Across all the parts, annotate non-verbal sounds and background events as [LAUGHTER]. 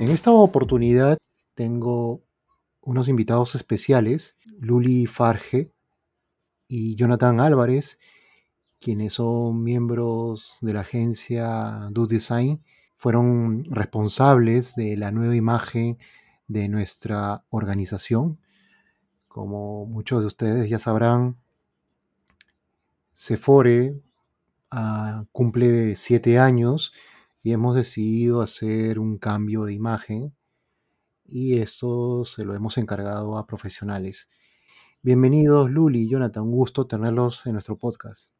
En esta oportunidad tengo unos invitados especiales, Luli Farge y Jonathan Álvarez, quienes son miembros de la agencia Do Design, fueron responsables de la nueva imagen de nuestra organización. Como muchos de ustedes ya sabrán, Sephore ah, cumple siete años y hemos decidido hacer un cambio de imagen y esto se lo hemos encargado a profesionales. Bienvenidos Luli y Jonathan, un gusto tenerlos en nuestro podcast.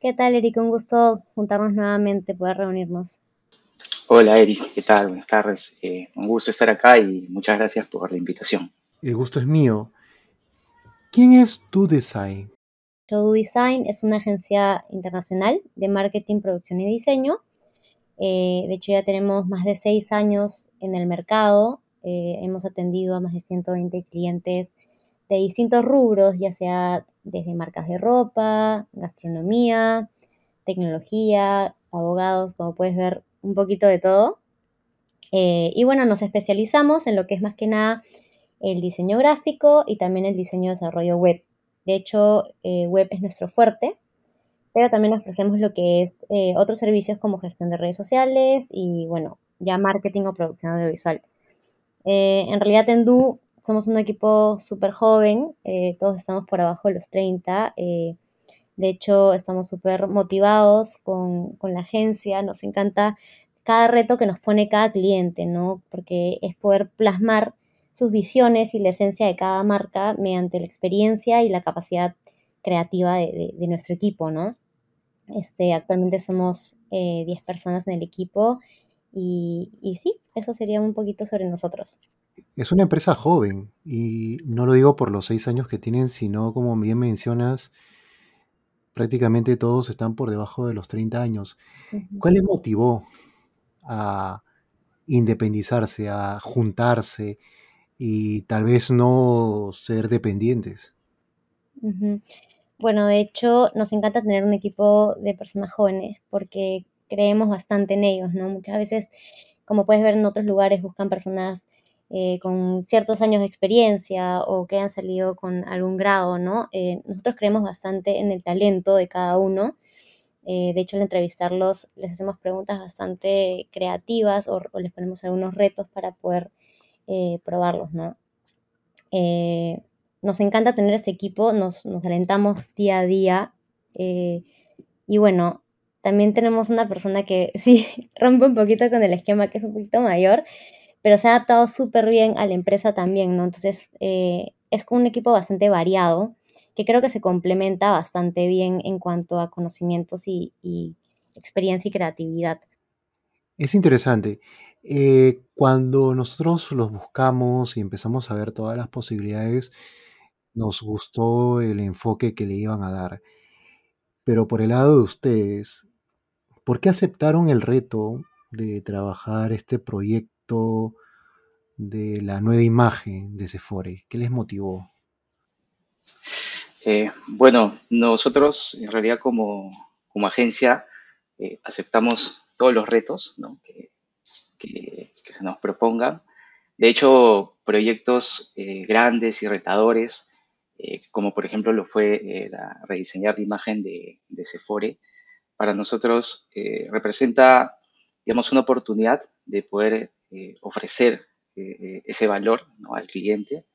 ¿Qué tal, Eric? Un gusto juntarnos nuevamente, poder reunirnos. Hola, Eric. ¿Qué tal? Buenas tardes. Eh, un gusto estar acá y muchas gracias por la invitación. El gusto es mío. ¿Quién es Tu Design? Design es una agencia internacional de marketing, producción y diseño. Eh, de hecho, ya tenemos más de seis años en el mercado. Eh, hemos atendido a más de 120 clientes de distintos rubros, ya sea desde marcas de ropa, gastronomía, tecnología, abogados, como puedes ver, un poquito de todo. Eh, y bueno, nos especializamos en lo que es más que nada el diseño gráfico y también el diseño de desarrollo web. De hecho, web es nuestro fuerte, pero también ofrecemos lo que es eh, otros servicios como gestión de redes sociales y, bueno, ya marketing o producción audiovisual. en realidad, en somos un equipo súper joven, todos estamos por abajo de los 30. de hecho, estamos súper motivados con, con la agencia, nos encanta cada reto que nos pone cada cliente, ¿no? Porque es poder plasmar sus visiones y la esencia de cada marca mediante la experiencia y la capacidad creativa de, nuestro equipo, ¿no? Este, actualmente somos 10 eh, personas en el equipo y, y, sí, eso sería un poquito sobre nosotros. Es una empresa joven y no lo digo por los seis años que tienen, sino como bien mencionas, prácticamente todos están por debajo de los 30 años. ¿Cuál les motivó a independizarse, a juntarse y tal vez no ser dependientes. Bueno, de hecho, nos encanta tener un equipo de personas jóvenes porque creemos bastante en ellos, ¿no? Muchas veces, como puedes ver en otros lugares, buscan personas eh, con ciertos años de experiencia o que han salido con algún grado, ¿no? Eh, nosotros creemos bastante en el talento de cada uno eh, de hecho, al entrevistarlos les hacemos preguntas bastante creativas o, les ponemos algunos retos para poder probarlos, ¿no? Eh, nos encanta tener este equipo, nos, alentamos día a día. y bueno, también tenemos una persona que [LAUGHS] sí rompe un poquito con el esquema, que es un poquito mayor, pero se ha adaptado súper bien a la empresa también, ¿no? Entonces, es un equipo bastante variado que creo que se complementa bastante bien en cuanto a conocimientos y, experiencia y creatividad. Es interesante. Eh, cuando nosotros los buscamos y empezamos a ver todas las posibilidades, nos gustó el enfoque que le iban a dar. Pero por el lado de ustedes, ¿por qué aceptaron el reto de trabajar este proyecto de la nueva imagen de Sephore? ¿Qué les motivó? Eh, bueno, nosotros en realidad como, agencia eh, aceptamos todos los retos que, se nos propongan. De hecho, proyectos eh, grandes y retadores, como por ejemplo lo fue la rediseñar la imagen de, de Sephore, para nosotros representa, digamos, una oportunidad de poder ofrecer ese valor al cliente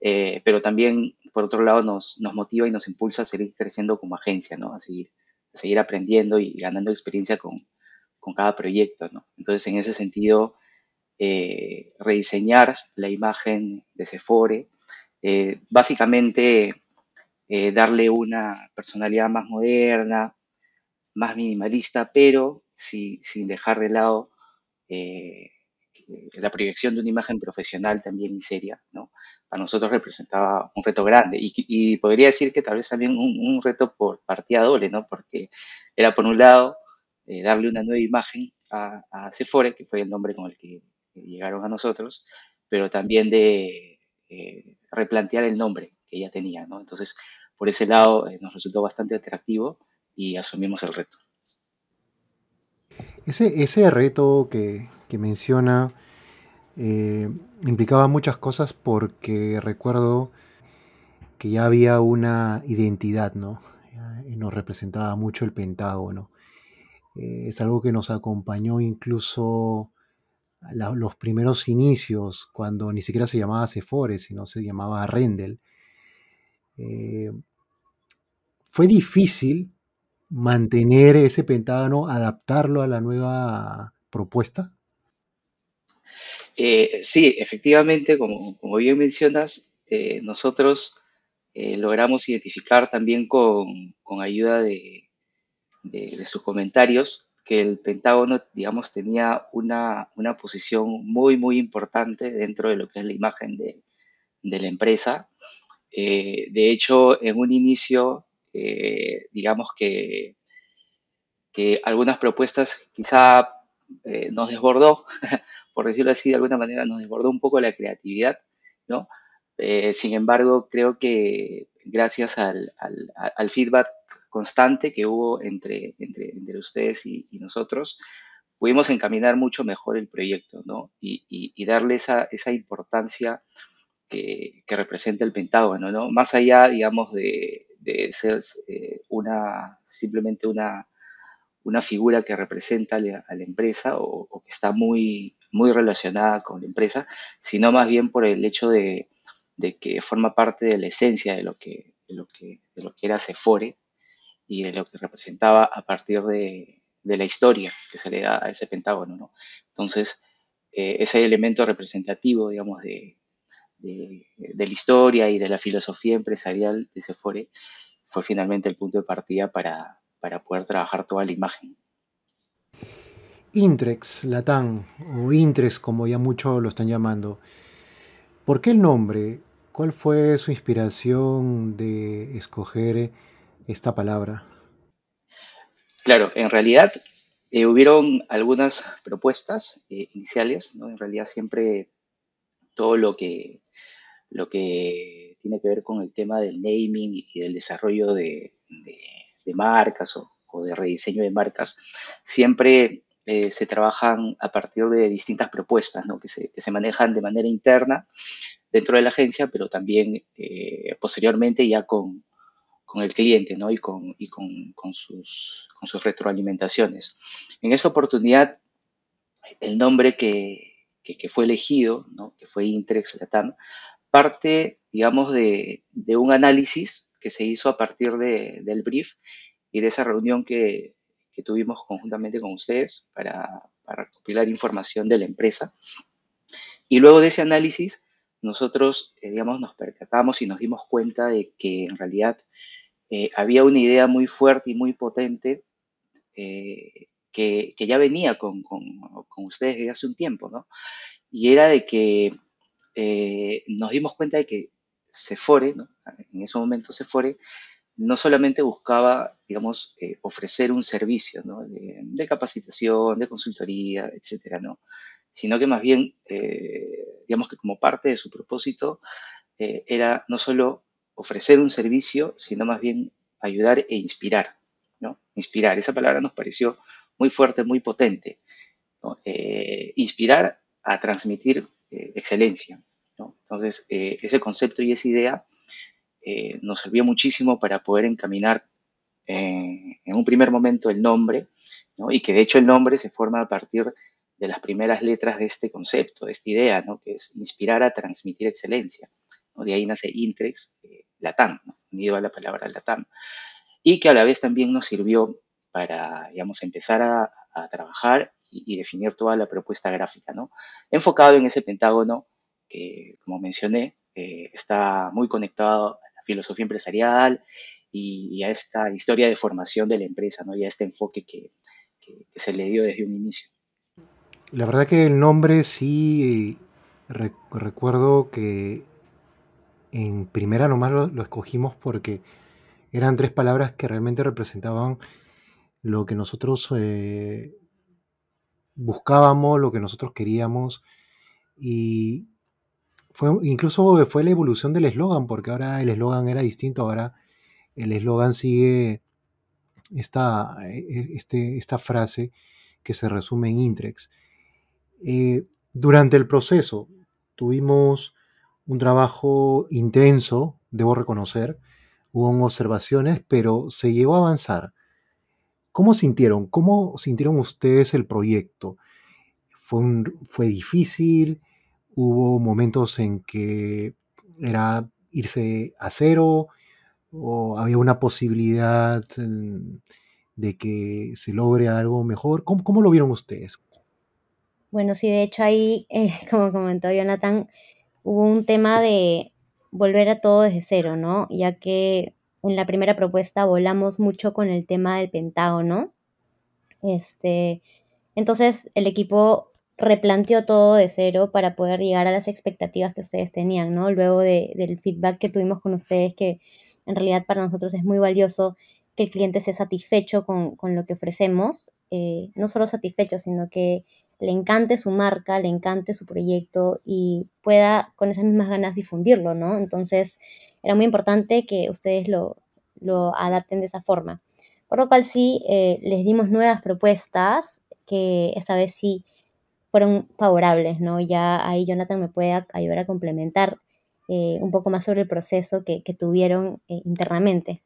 eh, pero también, por otro lado, nos, nos, motiva y nos impulsa a seguir creciendo como agencia, ¿no? A seguir, a seguir aprendiendo y ganando experiencia con, con cada proyecto, ¿no? Entonces, en ese sentido, eh, rediseñar la imagen de Sephore, eh, básicamente darle una personalidad más moderna, más minimalista, pero sin dejar de lado la proyección de una imagen profesional también y seria, ¿no? Para nosotros representaba un reto grande y, podría decir que tal vez también un, reto por partida doble, ¿no? Porque era por un lado eh, darle una nueva imagen a, a, Sephora, que fue el nombre con el que llegaron a nosotros, pero también de eh, replantear el nombre que ella tenía, ¿no? Entonces, por ese lado eh, nos resultó bastante atractivo y asumimos el reto. Ese, reto que, menciona eh, implicaba muchas cosas porque recuerdo que ya había una identidad, ¿no? Nos representaba mucho el Pentágono. Es algo que nos acompañó incluso los primeros inicios, cuando ni siquiera se llamaba Sephora, sino se llamaba Rendel. Eh, fue difícil mantener ese Pentágono, adaptarlo a la nueva propuesta. Eh, sí, efectivamente, como, bien mencionas, eh, nosotros logramos identificar también con, ayuda de sus comentarios que el Pentágono, digamos, tenía una, una posición muy, muy importante dentro de lo que es la imagen de, de la empresa. Eh, de hecho, en un inicio, eh, digamos que, que algunas propuestas quizá eh, nos desbordó, [LAUGHS] por decirlo así, de alguna manera nos desbordó un poco la creatividad, ¿no? Eh, sin embargo, creo que gracias al, al- al feedback constante que hubo entre, entre, ustedes y, nosotros, pudimos encaminar mucho mejor el proyecto, ¿no? Y, y- darle esa, esa importancia que, representa el Pentágono, ¿no? Más allá, digamos, de, de ser eh, una, simplemente una, una figura que representa a la, empresa o, que está muy, muy relacionada con la empresa, sino más bien por el hecho de, de que forma parte de la esencia de lo que, de lo que, de lo que era Cefore y de lo que representaba a partir de, la historia que se le da a ese pentágono, ¿no? Entonces, eh, ese elemento representativo, digamos, de, de, de la historia y de la filosofía empresarial de Sephora fue finalmente el punto de partida para, para poder trabajar toda la imagen. Intrex, Latam, o Intrex como ya muchos lo están llamando. ¿Por qué el nombre? ¿Cuál fue su inspiración de escoger esta palabra? Claro, en realidad eh, hubieron algunas propuestas eh, iniciales, ¿no? En realidad siempre todo lo que, lo que tiene que ver con el tema del naming y del desarrollo de, de- marcas o, o de rediseño de marcas, siempre eh, se trabajan a partir de distintas propuestas, ¿no? Que se, que se manejan de manera interna dentro de la agencia, pero también posteriormente ya con, con el cliente, ¿no? Y con, y con, con sus, con sus retroalimentaciones. En esta oportunidad, el nombre que, que, que fue elegido, ¿no? Que fue Intrex Latam, parte, digamos, de, de un análisis que se hizo a partir de- del brief y de esa reunión que, que tuvimos conjuntamente con ustedes para, para recopilar información de la empresa. Y luego de ese análisis, nosotros, eh, digamos, nos percatamos y nos dimos cuenta de que en realidad eh, había una idea muy fuerte y muy potente eh, que, que ya venía con, con- con ustedes desde hace un tiempo, ¿no? Y era de que eh, nos dimos cuenta de que Sefore, ¿no? En ese momento Sefore, no solamente buscaba, digamos, ofrecer un servicio, ¿no? De, de capacitación, de consultoría, etcétera, ¿no? Sino que más bien, digamos que como parte de su propósito, era no solo ofrecer un servicio, sino más bien ayudar e inspirar, ¿no? Inspirar, esa palabra nos pareció muy fuerte, muy potente, ¿no? Eh, inspirar a transmitir eh, excelencia, ¿no? Entonces, eh, ese concepto y esa idea nos sirvió muchísimo para poder encaminar en un primer momento el nombre, ¿no? Y que de hecho el nombre se forma a partir de las primeras letras de este concepto, de esta idea, ¿no? Que es inspirar a transmitir excelencia. ¿no? De ahí nace Intrex, Latam, unido a la palabra Latam. Y que a la vez también nos sirvió para, digamos, empezar a, a trabajar y, y definir toda la propuesta gráfica, ¿no? Enfocado en ese pentágono que, como mencioné, eh, está muy conectado a la filosofía empresarial y, y a esta historia de formación de la empresa, ¿no? Y a este enfoque que, que- que se le dio desde un inicio. La verdad que el nombre sí re- recuerdo que en primera nomás lo, lo escogimos porque eran tres palabras que realmente representaban lo que nosotros eh, buscábamos, lo que nosotros queríamos y fue incluso fue la evolución del eslogan porque ahora el eslogan era distinto, ahora el eslogan sigue esta, eh, este, esta frase que se resume en Intrex. Eh, Durante el proceso tuvimos un trabajo intenso, debo reconocer, hubo observaciones, pero se llegó a avanzar. ¿Cómo sintieron? ¿Cómo sintieron ustedes el proyecto? ¿Fue, fue difícil? ¿Hubo momentos en que era irse a cero? ¿O había una posibilidad mm, de que se logre algo mejor? ¿Cómo, cómo lo vieron ustedes? Bueno, sí, de hecho ahí, eh, [LAUGHS] como comentó Jonathan, hubo un tema de volver a todo desde cero, ¿no? Ya que en la primera propuesta volamos mucho con el tema del Pentágono. Este, entonces el equipo replanteó todo de cero para poder llegar a las expectativas que ustedes tenían, ¿no? Luego de- del feedback que tuvimos con ustedes, que en realidad para nosotros es muy valioso que el cliente esté satisfecho con, con lo que ofrecemos, eh, no solo satisfecho, sino que le encante su marca, le encante su proyecto y pueda con esas mismas ganas difundirlo, ¿no? Entonces era muy importante que ustedes lo, lo adapten de esa forma. Por lo cual sí, eh, les dimos nuevas propuestas que esta vez sí fueron favorables, ¿no? Ya ahí Jonathan me puede ayudar a complementar eh, un poco más sobre el proceso que, que tuvieron eh, internamente.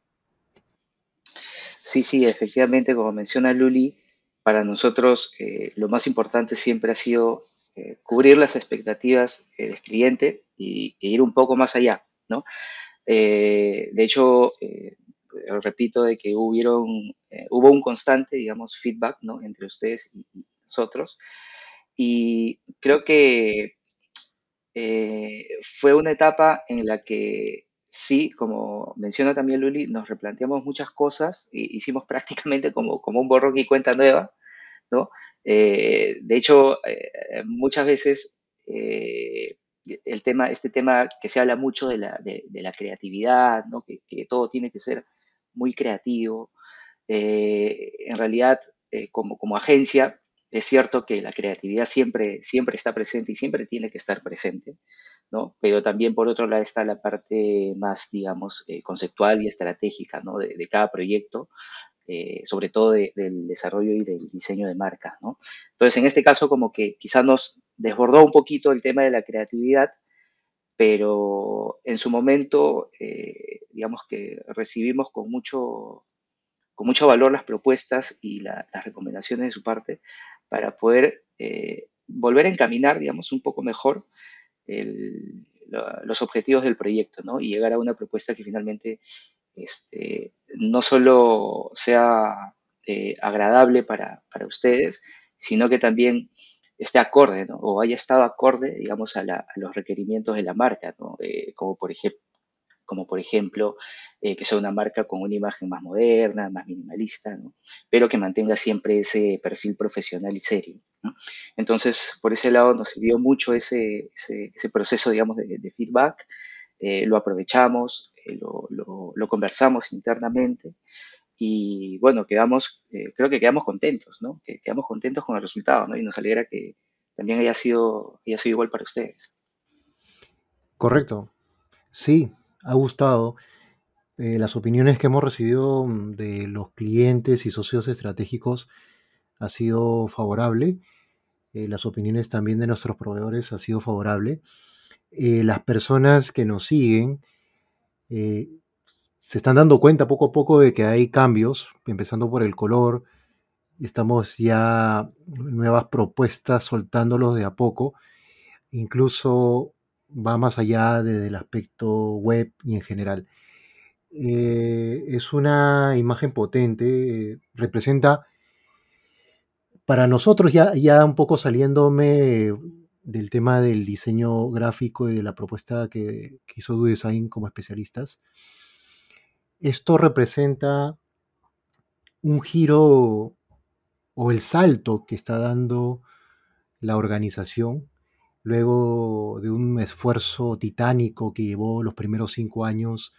Sí, sí, efectivamente, como menciona Luli, para nosotros eh, lo más importante siempre ha sido eh, cubrir las expectativas eh, del cliente y, e ir un poco más allá, ¿no? De hecho, repito de que hubieron, hubo un constante, digamos, feedback, ¿no? Entre ustedes y, nosotros. Y creo que fue una etapa en la que sí, como menciona también Luli, nos replanteamos muchas cosas, e hicimos [LAUGHS] prácticamente como, como un borrón y cuenta nueva, ¿no? Eh, de hecho, eh, muchas veces eh, el tema, este tema que se habla mucho de la, de, la creatividad, ¿no? Que, que, todo tiene que ser muy creativo. Eh, en realidad, eh, como, como agencia, es cierto que la creatividad siempre, siempre está presente y siempre tiene que estar presente, ¿no? Pero también por otro lado está la parte más, digamos, eh, conceptual y estratégica, ¿no? De, cada proyecto, eh, sobre todo de, del desarrollo y del diseño de marca, ¿no? Entonces, en este caso, como que quizá nos desbordó un poquito el tema de la creatividad, pero en su momento, eh, digamos que recibimos con mucho, con mucho valor las propuestas y la, las recomendaciones de su parte para poder eh, volver a encaminar, digamos, un poco mejor los objetivos del proyecto, ¿no? Y llegar a una propuesta que finalmente este, no solo sea eh, agradable para, para, ustedes, sino que también esté acorde, ¿no? O haya estado acorde, digamos, a los requerimientos de la marca, ¿no? Eh, como por ejemplo, como por ejemplo eh, que sea una marca con una imagen más moderna, más minimalista, ¿no? pero que mantenga siempre ese perfil profesional y serio. Entonces, por ese lado nos sirvió mucho ese, proceso, digamos, de, feedback, eh, lo aprovechamos, eh, lo, conversamos internamente y bueno, quedamos, creo que quedamos contentos, ¿no? Que quedamos contentos con el resultado, ¿no? Y nos alegra que también haya sido, haya sido igual para ustedes. Correcto. Sí, ha gustado. Eh, las opiniones que hemos recibido de los clientes y socios estratégicos ha sido favorable. Eh, las opiniones también de nuestros proveedores ha sido favorable. Eh, las personas que nos siguen se están dando cuenta poco a poco de que hay cambios, empezando por el color. Estamos ya nuevas propuestas soltándolos de a poco. Incluso va más allá de, del aspecto web y en general. Eh, es una imagen potente, eh, representa para nosotros ya, ya un poco saliéndome del tema del diseño gráfico y de la propuesta que, hizo Do Design como especialistas, esto representa un giro o el salto que está dando la organización luego de un esfuerzo titánico que llevó los primeros cinco años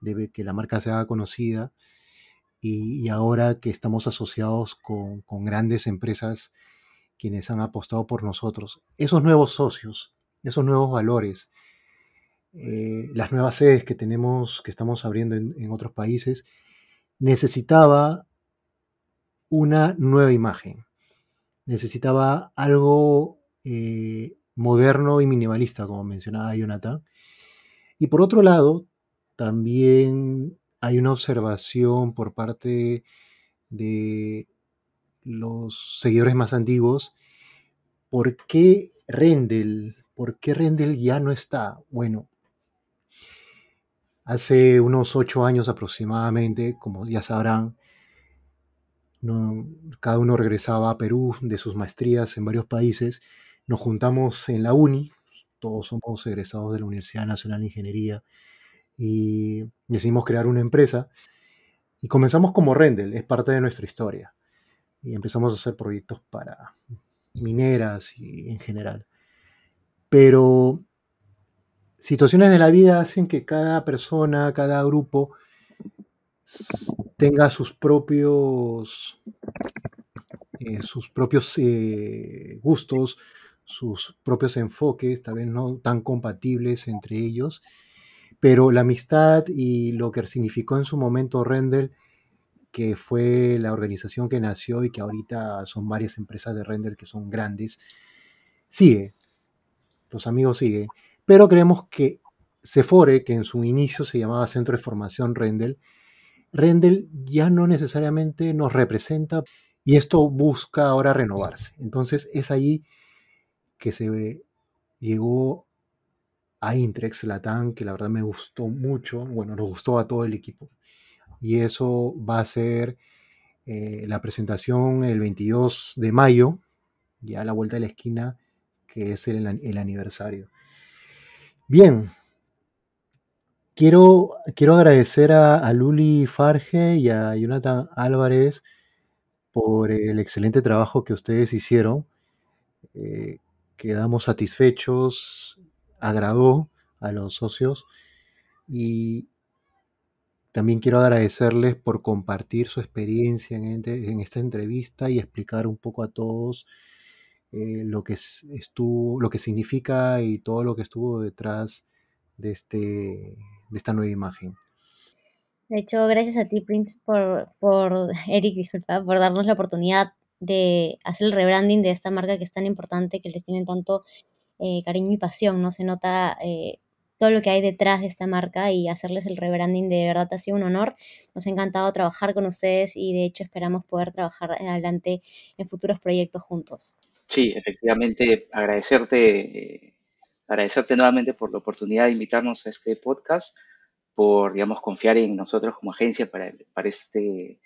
de que la marca se haga conocida y, ahora que estamos asociados con, grandes empresas quienes han apostado por nosotros. Esos nuevos socios, esos nuevos valores, eh, las nuevas sedes que tenemos, que estamos abriendo en, en otros países, necesitaba una nueva imagen, necesitaba algo eh, moderno y minimalista, como mencionaba Jonathan. Y por otro lado, también hay una observación por parte de los seguidores más antiguos. ¿Por qué Rendel? ¿Por qué Rendel ya no está? Bueno, hace unos ocho años aproximadamente, como ya sabrán, cada uno regresaba a Perú de sus maestrías en varios países. Nos juntamos en la uni, todos somos egresados de la Universidad Nacional de Ingeniería, y decidimos crear una empresa. Y comenzamos como Rendel, es parte de nuestra historia. Y empezamos a hacer proyectos para mineras y en general. Pero situaciones de la vida hacen que cada persona, cada grupo tenga sus propios, eh, sus propios eh, gustos, sus propios enfoques, tal vez no tan compatibles entre ellos, pero la amistad y lo que significó en su momento Rendel, que fue la organización que nació y que ahorita son varias empresas de Rendel que son grandes, sigue, los amigos siguen, pero creemos que Sefore, que en su inicio se llamaba Centro de Formación Rendel, Rendel ya no necesariamente nos representa y esto busca ahora renovarse. Entonces es ahí que se llegó a Intrex Latam, que la verdad me gustó mucho, bueno, nos gustó a todo el equipo. Y eso va a ser eh, la presentación el 22 de mayo, ya a la vuelta de la esquina, que es el, el aniversario. Bien, Quiero, quiero agradecer a, Luli Farge y a Jonathan Álvarez por el excelente trabajo que ustedes hicieron. Eh, quedamos satisfechos, agradó a los socios y también quiero agradecerles por compartir su experiencia en, esta entrevista y explicar un poco a todos eh, lo, que estuvo, lo que significa y todo lo que estuvo detrás de este de esta nueva imagen. De hecho, gracias a ti, Prince, por, por [LAUGHS] Eric, disculpa, por darnos la oportunidad de hacer el rebranding de esta marca que es tan importante, que les tienen tanto eh, cariño y pasión, ¿no? Se nota eh, todo lo que hay detrás de esta marca y hacerles el rebranding de verdad ha sido un honor. Nos ha encantado trabajar con ustedes y de hecho esperamos poder trabajar adelante en futuros proyectos juntos. Sí, efectivamente, agradecerte agradecerte nuevamente por la oportunidad de invitarnos a este podcast, por, digamos, confiar en nosotros como agencia para, para, este,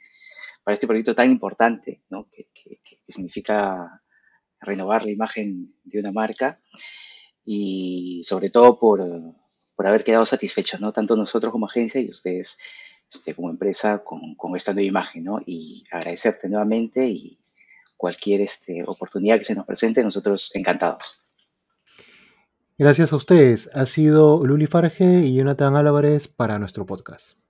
para este proyecto tan importante, ¿no? que, que, significa renovar la imagen de una marca y sobre todo por, por haber quedado satisfechos, ¿no? tanto nosotros como agencia y ustedes este, como empresa con, con, esta nueva imagen. ¿no? Y agradecerte nuevamente y cualquier este, oportunidad que se nos presente, nosotros encantados. Gracias a ustedes. Ha sido Luli Farge y Jonathan Álvarez para nuestro podcast.